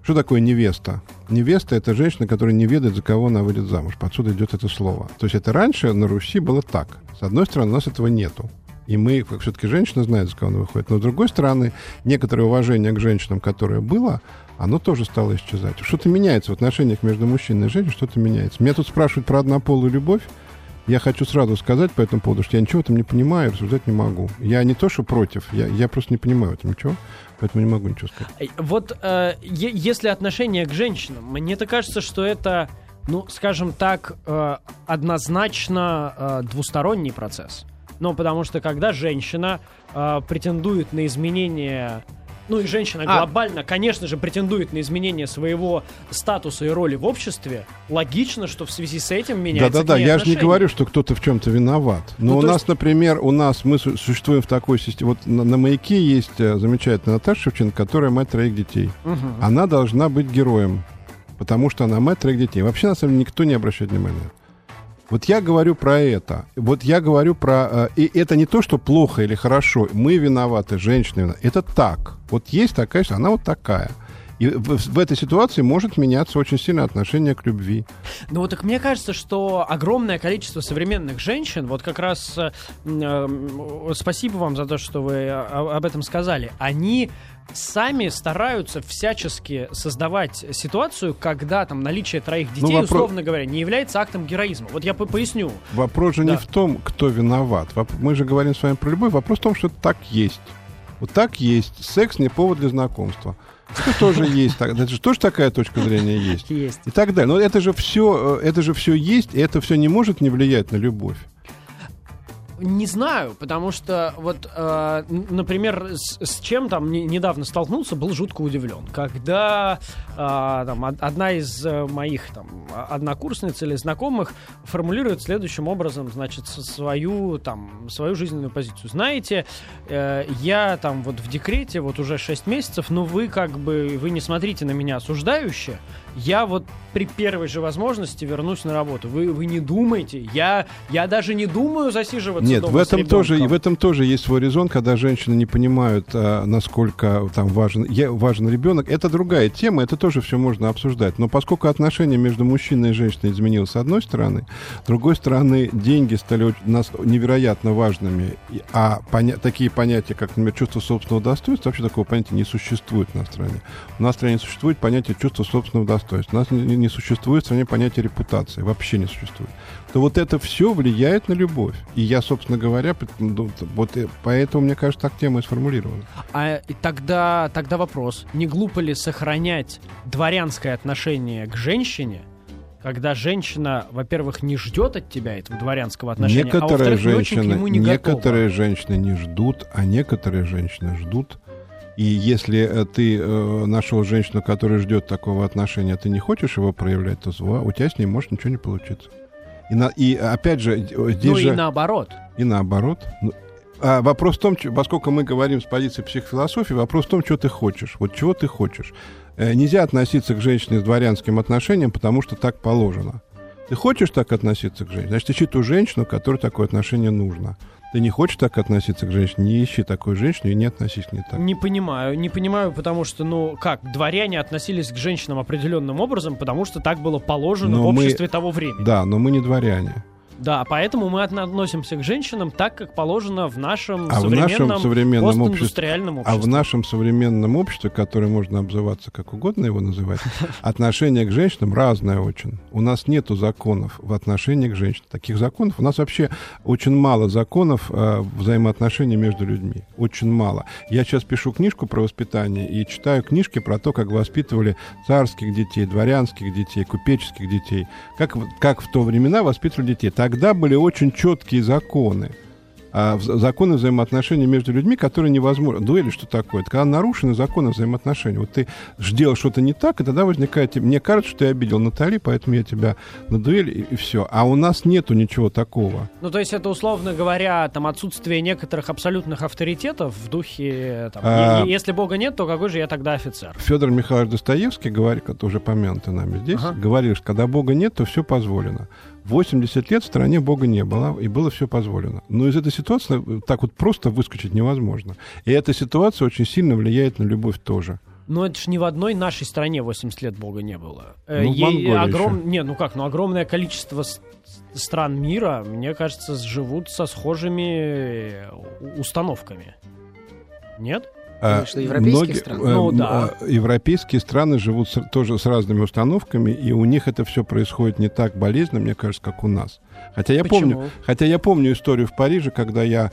что такое невеста? Невеста — это женщина, которая не ведает, за кого она выйдет замуж. Отсюда идет это слово. То есть это раньше на Руси было так. С одной стороны, у нас этого нету. И мы, все-таки женщина знает, за кого она выходит. Но с другой стороны, некоторое уважение к женщинам, которое было, оно тоже стало исчезать. Что-то меняется в отношениях между мужчиной и женщиной, что-то меняется. Меня тут спрашивают про однополую любовь. Я хочу сразу сказать по этому поводу, что я ничего этом не понимаю, рассуждать не могу. Я не то, что против, я, я просто не понимаю в этом ничего, поэтому не могу ничего сказать. Вот э, если отношение к женщинам, мне-то кажется, что это, ну, скажем так, э, однозначно э, двусторонний процесс. Ну, потому что когда женщина э, претендует на изменение ну и женщина А. глобально, конечно же, претендует на изменение своего статуса и роли в обществе, логично, что в связи с этим меняется Да-да-да, я же не говорю, что кто-то в чем-то виноват. Но Ну, у нас, есть- например, у нас мы су- существуем в такой системе. Вот на, на маяке есть э, замечательная Наташа Шевченко, которая мать троих детей. Мгм. Она должна быть героем, потому что она мать троих детей. Вообще, на самом деле, никто не обращает внимания. Вот я говорю про это. Вот я говорю про... э, и это не то, что плохо или хорошо. Мы виноваты, женщины виноваты. Это так. Вот есть такая, она вот такая. И в, в этой ситуации может меняться очень сильно отношение к любви. Ну вот так мне кажется, что огромное количество современных женщин, вот как раз э, э, спасибо вам за то, что вы о- об этом сказали, они сами стараются всячески создавать ситуацию, когда там наличие троих детей, вопро- условно говоря, не является актом героизма. Вот я по- поясню. Вопрос же не Да. в том, кто виноват. Мы же говорим с вами про любовь. Вопрос в том, что так есть. Вот так есть. Секс не повод для знакомства. Это тоже есть. Это же тоже такая точка зрения есть. Есть. И так далее. Но это же все, это же все есть, и это все не может не влиять на любовь. Не знаю, потому что вот, э, например, с, с чем там не- недавно столкнулся, был жутко удивлен, когда э, там, од- одна из э, моих там однокурсниц или знакомых формулирует следующим образом, значит, свою там свою жизненную позицию. Знаете, э, я там вот в декрете вот уже 6 месяцев, но вы как бы вы не смотрите на меня осуждающе. Я вот при первой же возможности вернусь на работу. Вы, вы не думайте. Я, я даже не думаю засиживаться Нет, дома в этом тоже, и в этом тоже есть свой резон, когда женщины не понимают, а, насколько там важен, я- важен ребенок. Это другая тема, это тоже все можно обсуждать. Но поскольку отношения между мужчиной и женщиной изменилось с одной стороны, с другой стороны, деньги стали очень- нас невероятно важными, а поня- такие понятия, как, например, чувство собственного достоинства, вообще такого понятия не существует на стране. У нас в стране существует понятие чувства собственного достоинства. У нас не, не существует в стране понятия репутации. Вообще не существует то вот это все влияет на любовь. И я, собственно говоря, ну, вот поэтому, мне кажется, так тема и сформулирована. А тогда, тогда вопрос. Не глупо ли сохранять дворянское отношение к женщине, когда женщина, во-первых, не ждет от тебя этого дворянского отношения, а некоторые во-вторых, не очень к женщины, нему не некоторые женщины не ждут, а некоторые женщины ждут. И если э, ты э, нашел женщину, которая ждет такого отношения, ты не хочешь его проявлять, то зла, у тебя с ней может ничего не получиться. И, на- и опять же, э, здесь Ну же... и наоборот. И наоборот. Ну, а вопрос в том, поскольку мы говорим с позиции психофилософии, вопрос в том, что ты хочешь. Вот чего ты хочешь. Э, нельзя относиться к женщине с дворянским отношением, потому что так положено. Ты хочешь так относиться к женщине, значит, ищи ту женщину, которой такое отношение нужно. Ты не хочешь так относиться к женщине, не ищи такую женщину и не относись к ней так. Не понимаю, не понимаю, потому что, ну, как, дворяне относились к женщинам определенным образом, потому что так было положено Но в мы- обществе того времени. Да, но мы не дворяне. Да, поэтому мы отно- относимся к женщинам так, как положено в нашем А в современном, нашем современном обществе, постиндустриальном а обществе. в нашем современном обществе, которое можно обзываться как угодно его называть, отношение к женщинам разное очень. У нас нету законов в отношении к женщинам. Таких законов у нас вообще очень мало законов э, взаимоотношений между людьми. Очень мало. Я сейчас пишу книжку про воспитание и читаю книжки про то, как воспитывали царских детей, дворянских детей, купеческих детей. Как, в- как в то времена воспитывали детей. Тогда были очень четкие законы а, законы взаимоотношений между людьми, которые невозможно. Дуэли что такое? Это когда нарушены законы взаимоотношений. Вот ты сделал что-то не так, и тогда возникает... Мне кажется, что ты обидел Натали, поэтому я тебя на дуэль, и, все. А у нас нету ничего такого. Ну, то есть это, условно говоря, там отсутствие некоторых абсолютных авторитетов в духе, там, А. если Бога нет, то какой же я тогда офицер? Федор Михайлович Достоевский, говорит, это уже помянутый нами здесь, Ага. говорил, что когда Бога нет, то все позволено. 80 лет в стране Бога не было, и было все позволено. Но из этой ситуации э, так вот просто выскочить невозможно. И эта ситуация очень сильно влияет на любовь тоже. Но это ж ни в одной нашей стране 80 лет Бога не было. Э, Ну, в е- Монголии еще. Не, ну как, ну огромное количество стран мира, мне кажется, живут со схожими э, установками. Нет? А, Что, европейские многие- страны? э, Ну, да. э, Европейские страны живут с- тоже с разными установками, и у них это все происходит не так болезненно, мне кажется, как у нас. Хотя я Почему? помню, хотя я помню историю в Париже, когда я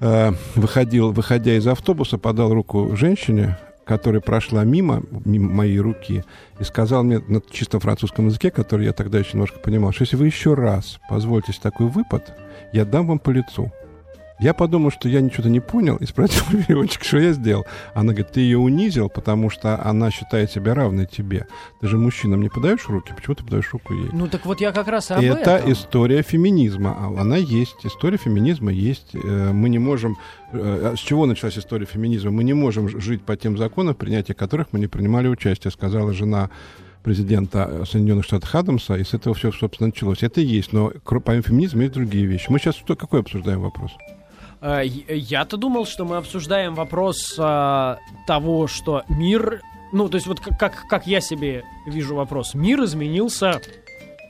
э, выходил, выходя из автобуса, подал руку женщине, которая прошла мимо, мимо моей руки, и сказал мне на чисто французском языке, который я тогда еще немножко понимал, что если вы еще раз позволите такой выпад, я дам вам по лицу. Я подумал, что я ничего-то не понял, и спросил у переводчика, что я сделал. Она говорит, ты ее унизил, потому что она считает себя равной тебе. Ты же мужчинам не подаешь руки, почему ты подаешь руку ей? Ну так вот я как раз об Это этом. история феминизма. А Она есть. История феминизма есть. Э, Мы не можем... э, а С чего началась история феминизма? Мы не можем жить по тем законам, в принятии которых мы не принимали участие, сказала жена президента э, Соединенных Штатов Адамса, и с этого все, собственно, началось. Это есть, но помимо феминизма есть другие вещи. Мы сейчас что, какой обсуждаем вопрос? Э, Я-то думал, что мы обсуждаем вопрос а, того, что мир... Ну, то есть вот как, как я себе вижу вопрос. Мир изменился,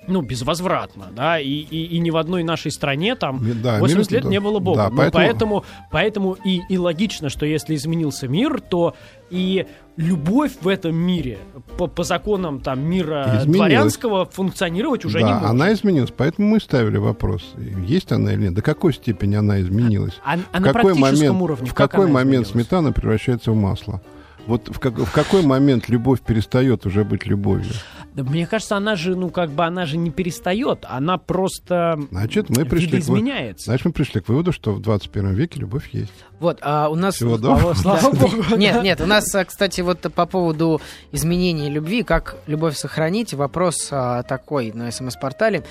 ну, безвозвратно, да, и, и, и ни в одной нашей стране там да, 80 мир- лет не было Бога. да, Ну, поэтому- поэтому, поэтому и, и логично, что если изменился мир, то и любовь в этом мире по, по законам там мира Изменилась. дворянского функционировать уже да, не может. она изменилась, поэтому мы ставили вопрос, есть она или нет, до какой степени она изменилась. А, а в на какой практическом момент, уровне в как какой момент сметана превращается в масло? Вот в, как- в какой момент любовь перестает уже быть любовью? Да, мне кажется, она же, ну, как бы, она же не перестает, она просто Значит, мы пришли, к, видоизменяется. значит, мы пришли к выводу, что в 21 веке любовь есть. Вот, а у нас... Всего доброго. Слава Да. богу. Нет, нет, у нас, кстати, вот по поводу изменения любви, как любовь сохранить, вопрос а, такой на СМС-портале.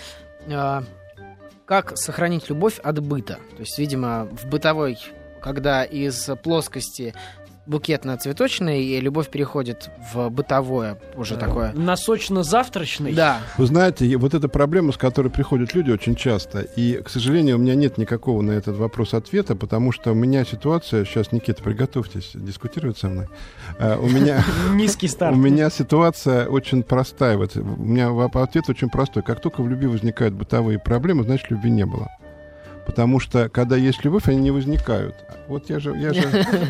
А, как сохранить любовь от быта? То есть, видимо, в бытовой, когда из плоскости букетно-цветочной любовь переходит в бытовое уже такое. Насочно-завтрачный. Да, Вы знаете, и вот эта проблема, с которой приходят люди очень часто, и, к сожалению, у меня нет никакого на этот вопрос ответа, потому что у меня ситуация, сейчас, Никита, приготовьтесь дискутировать со мной, А, у меня... Низкий старт. У меня ситуация очень простая. Вот, у меня ответ очень простой. Как только в любви возникают бытовые проблемы, значит, любви не было. Потому что, когда есть любовь, они не возникают. Вот я же, я же...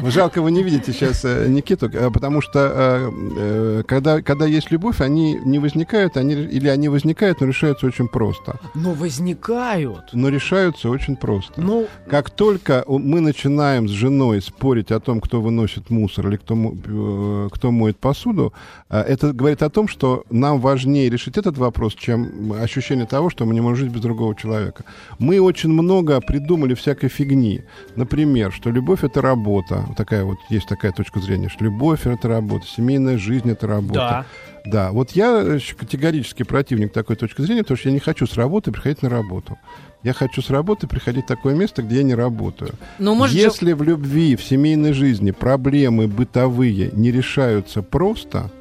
Жалко, вы не видите сейчас э, Никиту, э, потому что э, э, когда, когда есть любовь, они не возникают, они, или они возникают, но решаются очень просто. Но возникают. Но решаются очень просто. Ну, Как только мы начинаем с женой спорить о том, кто выносит мусор или кто, кто моет посуду, это говорит о том, что нам важнее решить этот вопрос, чем ощущение того, что мы не можем жить без другого человека. Мы очень много придумали всякой фигни. Например, что любовь — это работа. Вот Такая вот есть такая точка зрения, что любовь — это работа, семейная жизнь — это работа. да. Да, вот я категорически противник такой точки зрения, потому что я не хочу с работы приходить на работу. Я хочу с работы приходить в такое место, где я не работаю. ну может же- Если в любви, в семейной жизни проблемы бытовые не решаются просто,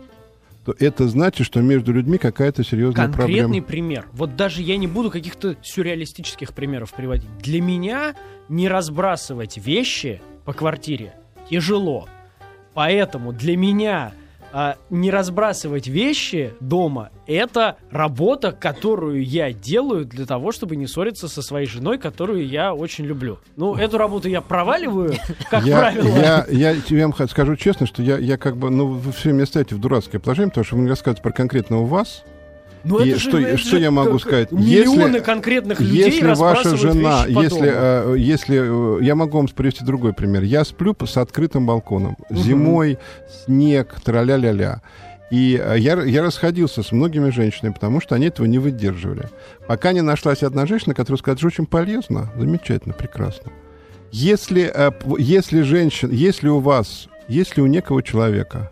то это значит, что между людьми какая-то серьезная Конкретный проблема. пример. Вот даже я не буду каких-то сюрреалистических примеров приводить. Для меня не разбрасывать вещи по квартире тяжело. Поэтому для меня а, не разбрасывать вещи дома это работа, которую я делаю для того, чтобы не ссориться со своей женой, которую я очень люблю. Ну, эту работу я проваливаю, как я, правило. я, я тебе скажу честно, что я, я как бы, ну, вы все меня ставите в дурацкое положение, потому что вы мне рассказываете про конкретного вас, Ну, И это же- что- это что же я могу сказать? Миллионы Если- конкретных людей Если ваша жена, по если, э, если э, я могу вам привести другой пример. Я сплю с открытым балконом. Зимой снег, траля-ля-ля. И э, я, я расходился с многими женщинами, потому что они этого не выдерживали. Пока не нашлась одна женщина, которая сказала, что очень полезно, замечательно, прекрасно. Если, э, если женщин, если у вас, если у некого человека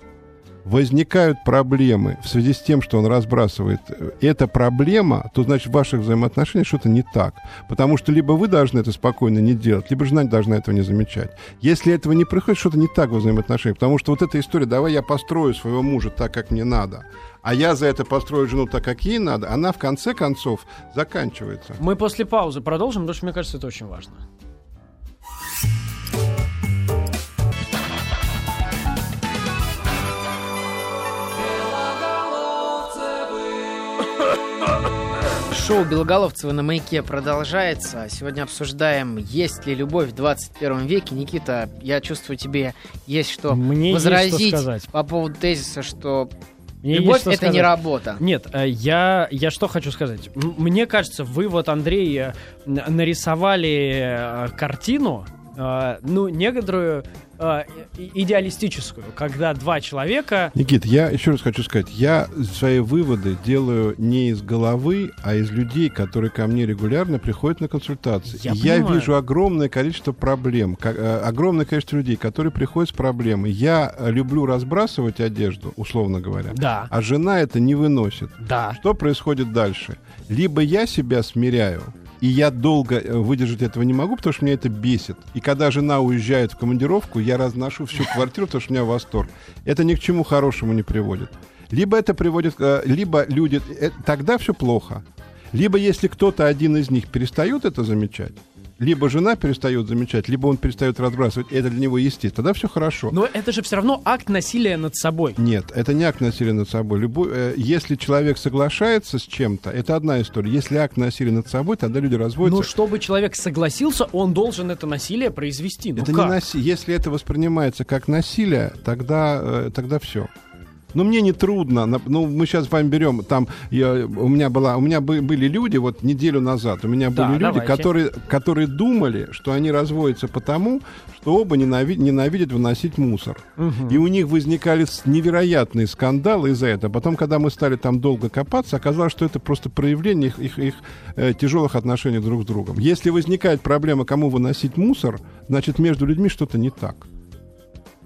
возникают проблемы в связи с тем, что он разбрасывает эта проблема, то значит в ваших взаимоотношениях что-то не так. Потому что либо вы должны это спокойно не делать, либо жена должна этого не замечать. Если этого не происходит, что-то не так во взаимоотношениях. Потому что вот эта история, давай я построю своего мужа так, как мне надо, а я за это построю жену так, как ей надо, она в конце концов заканчивается. Мы после паузы продолжим, потому что мне кажется, это очень важно. Шоу Белоголовцева на маяке продолжается. Сегодня обсуждаем, есть ли любовь в 21 веке. Никита, я чувствую, тебе есть что Мне есть возразить что сказать. по поводу тезиса, что Мне есть любовь что это не сказать. работа. Нет, э, я, я что хочу сказать. Мне кажется, вы вот, Андрей, э, нарисовали э, картину, э, ну, некоторую э, идеалистическую, когда два человека... Никит, я еще раз хочу сказать, я свои выводы делаю не из головы, а из людей, которые ко мне регулярно приходят на консультации. Я я понимаю. вижу огромное количество проблем, ка- э, огромное количество людей, которые приходят с проблемой. Я люблю разбрасывать одежду, условно говоря, Да, а жена это не выносит. да. Что происходит дальше? Либо я себя смиряю, и я долго э, выдержать этого не могу, потому что меня это бесит. И когда жена уезжает в командировку, я разношу всю квартиру, потому что у меня восторг. Это ни к чему хорошему не приводит. Либо это приводит, э, либо люди... э, Тогда все плохо. Либо если кто-то один из них перестает это замечать, либо жена перестает замечать, либо он перестает разбрасывать, и это для него естественно, тогда все хорошо. Но это же все равно акт насилия над собой. Нет, это не акт насилия над собой. Любой, э, если человек соглашается с чем-то, это одна история. Если акт насилия над собой, тогда люди разводятся. Но чтобы человек согласился, он должен это насилие произвести. Ну это как? не наси- Если это воспринимается как насилие, тогда, э, тогда все. Но мне не трудно. Ну, мы сейчас с вами берем, там, я, у меня была, у меня бы- были люди, вот неделю назад, у меня Да, были люди, давайте. которые, которые думали, что они разводятся потому, что оба ненави- ненавидят выносить мусор. Мгм. И у них возникали невероятные скандалы из-за этого. Потом, когда мы стали там долго копаться, оказалось, что это просто проявление их, их, их, э, тяжелых отношений друг с другом. Если возникает проблема, кому выносить мусор, значит, между людьми что-то не так.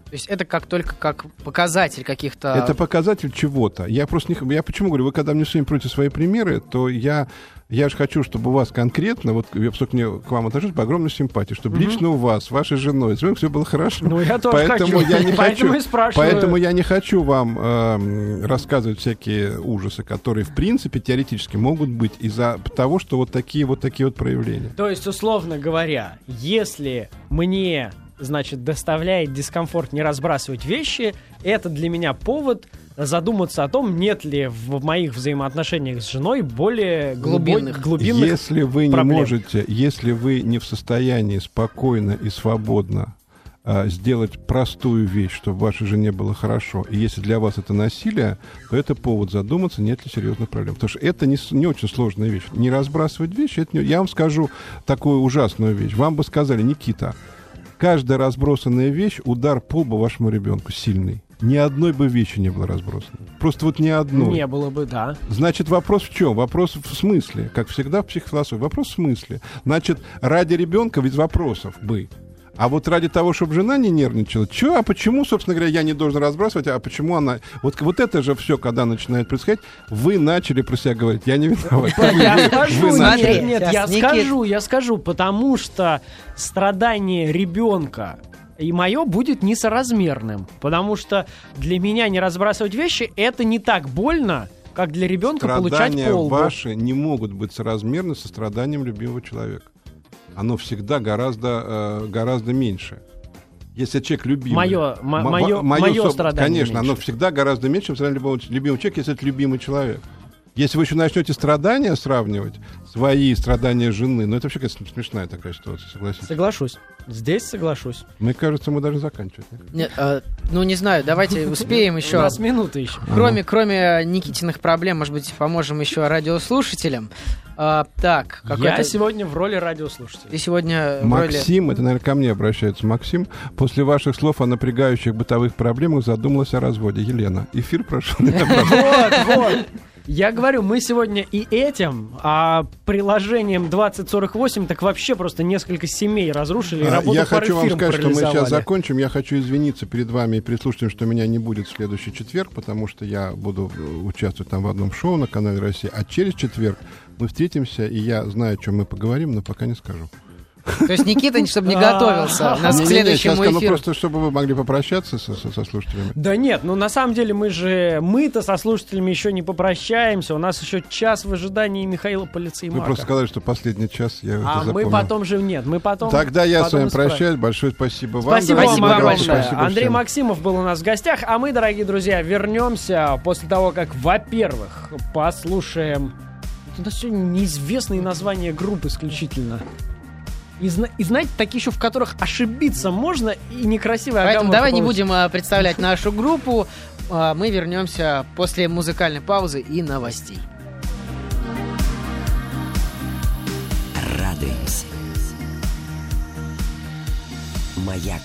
То есть это как только как показатель каких-то... Это показатель чего-то. Я просто не... Я почему говорю, вы когда мне все время против свои примеры, то я... Я же хочу, чтобы у вас конкретно, вот я поскольку к вам отношусь по огромной симпатии, чтобы лично у вас, вашей женой, с вами все было хорошо. Ну, я тоже Поэтому хочу. я не Поэтому хочу, спрашиваю. Поэтому я не хочу вам эм, рассказывать всякие ужасы, которые в принципе теоретически могут быть из-за того, что вот такие вот такие вот проявления. То есть, условно говоря, если мне, значит, доставляет дискомфорт не разбрасывать вещи, это для меня повод задуматься о том, нет ли в моих взаимоотношениях с женой более Глубинных. глубинных Если вы не проблем. можете, если вы не в состоянии спокойно и свободно а, сделать простую вещь, чтобы вашей жене было хорошо, и если для вас это насилие, то это повод задуматься, нет ли серьезных проблем. Потому что это не, не очень сложная вещь. Не разбрасывать вещи, это не... я вам скажу такую ужасную вещь. Вам бы сказали, Никита, каждая разбросанная вещь — удар по лбу вашему ребенку сильный. Ни одной бы вещи не было разбросано. Просто вот ни одной. не было бы, да. Значит, вопрос в чем? Вопрос в смысле. Как всегда в психофилософии. Вопрос в смысле. Значит, ради ребенка ведь вопросов бы. А вот ради того, чтобы жена не нервничала, что, а почему, собственно говоря, я не должен разбрасывать, а почему она... Вот, вот это же все, когда начинает происходить, вы начали про себя говорить, я не виноват. Я скажу, нет, я скажу, я скажу, потому что страдание ребенка и мое будет несоразмерным. Потому что для меня не разбрасывать вещи это не так больно, как для ребенка получать Страдания по лбу. ваши не могут быть соразмерны со страданием любимого человека. Оно всегда гораздо, э, гораздо меньше. Если человек любимый... Моё- мо- мо- моё- моё моё соб- страдание Конечно, оно меньше. всегда гораздо меньше, чем страдание любого, любимого человека, если это любимый человек. Если вы еще начнете страдания сравнивать, свои страдания жены, ну это вообще, конечно, смешная такая ситуация, согласитесь. Соглашусь. Здесь соглашусь. Мне кажется, мы должны заканчивать. нет? Э, ну, не знаю, давайте успеем У еще. нас минуты еще. Кроме, кроме Никитиных проблем, может быть, поможем еще радиослушателям. А, так, Я сегодня в роли радиослушателя. Ты сегодня в роли... Максим, это, наверное, ко мне обращается Максим, после ваших слов о напрягающих бытовых проблемах задумалась о разводе. Елена, эфир прошел. Вот, вот. Я говорю, мы сегодня и этим, а приложением 2048 так вообще просто несколько семей разрушили и А, Я хочу вам сказать, что мы сейчас закончим. Я хочу извиниться перед вами и перед слушателями, что меня не будет в следующий четверг, потому что я буду э, участвовать там в одном шоу на канале Россия. А через четверг мы встретимся, и я знаю, о чем мы поговорим, но пока не скажу. То есть Никита, чтобы не А. готовился нас к Не-не-не, следующему эфиру. просто чтобы вы могли попрощаться со, слушателями. Да нет, ну на самом деле мы же, мы-то со слушателями еще не попрощаемся. У нас еще час в ожидании Михаила Вы Полицеймака. просто сказали, что последний час я А мы потом же нет, мы потом... Тогда я с вами прощаюсь. Большое спасибо вам. Спасибо, вам. Спасибо Андрей. Максимов был у нас в гостях, а мы, дорогие друзья, вернемся после того, как, во-первых, послушаем у нас сегодня неизвестные названия групп исключительно. И, зна- и знаете, такие еще, в которых ошибиться можно и некрасиво Поэтому давай не получится. будем а, представлять нашу группу. А, Мы вернемся после музыкальной паузы и новостей. Радуемся. Маяк.